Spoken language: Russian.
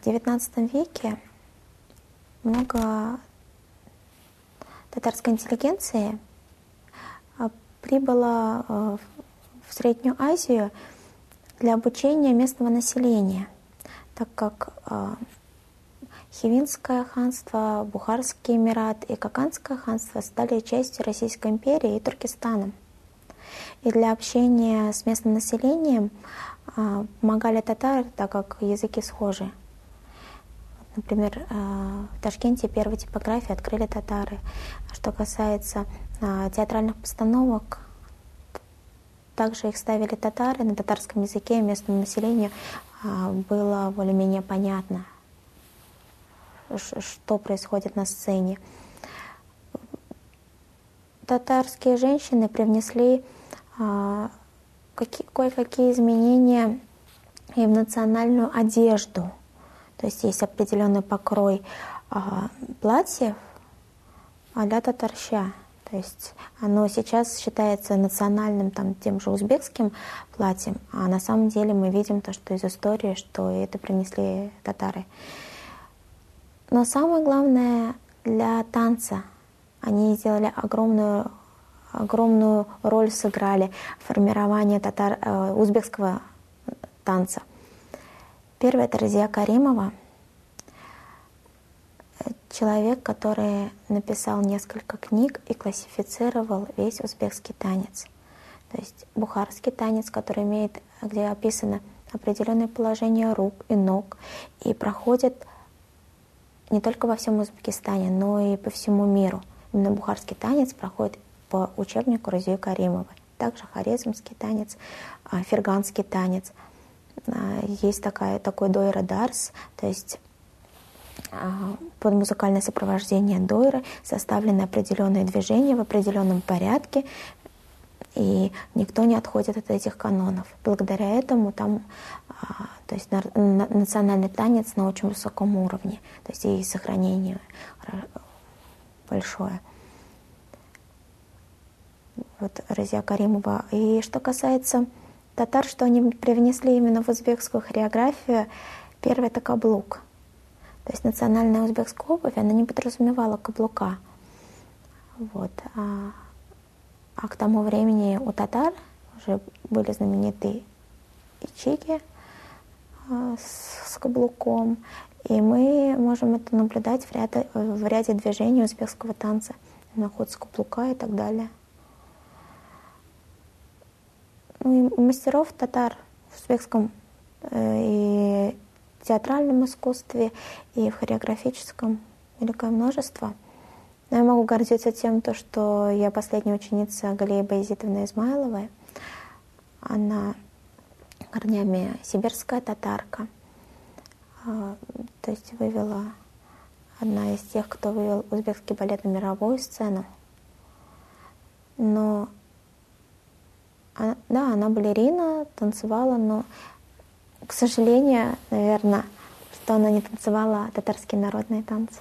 в XIX веке много татарской интеллигенции а, прибыло э, в Среднюю Азию для обучения местного населения, так как э, Хивинское ханство, Бухарский эмират и Каканское ханство стали частью Российской империи и Туркестаном. И для общения с местным населением а, помогали татары, так как языки схожи. Например, а, в Ташкенте первые типографии открыли татары. Что касается а, театральных постановок, также их ставили татары на татарском языке, местному населению было более-менее понятно, что происходит на сцене. Татарские женщины привнесли кое-какие изменения и в национальную одежду. То есть есть определенный покрой а, платьев а-ля татарща. То есть оно сейчас считается национальным там, тем же узбекским платьем, а на самом деле мы видим то, что из истории, что это принесли татары. Но самое главное для танца они сделали огромную огромную роль сыграли в формировании татар, э, узбекского танца. Первый это Разия Каримова, человек, который написал несколько книг и классифицировал весь узбекский танец. То есть бухарский танец, который имеет, где описано определенное положение рук и ног и проходит не только во всем Узбекистане, но и по всему миру. Именно бухарский танец проходит по учебнику Розии Каримовой. Также хорезмский танец, а, ферганский танец. А, есть такая, такой дойра дарс, то есть а, под музыкальное сопровождение дойры составлены определенные движения в определенном порядке, и никто не отходит от этих канонов. Благодаря этому там то есть национальный танец на очень высоком уровне, то есть и сохранение большое вот Разия Каримова. И что касается татар, что они привнесли именно в узбекскую хореографию, первое это каблук. То есть национальная узбекская обувь, она не подразумевала каблука. Вот. А, а к тому времени у татар уже были знаменитые ичики а, с, с каблуком. И мы можем это наблюдать в ряде, в ряде движений узбекского танца, на ход с каблука и так далее. Мастеров татар в узбекском э, и театральном искусстве, и в хореографическом великое множество. Но я могу гордиться тем, то, что я последняя ученица Галии Байзитовны Измайловой. Она корнями сибирская татарка. А, то есть вывела одна из тех, кто вывел узбекский балет на мировую сцену. Но а, да, она балерина, танцевала, но, к сожалению, наверное, что она не танцевала а татарские народные танцы.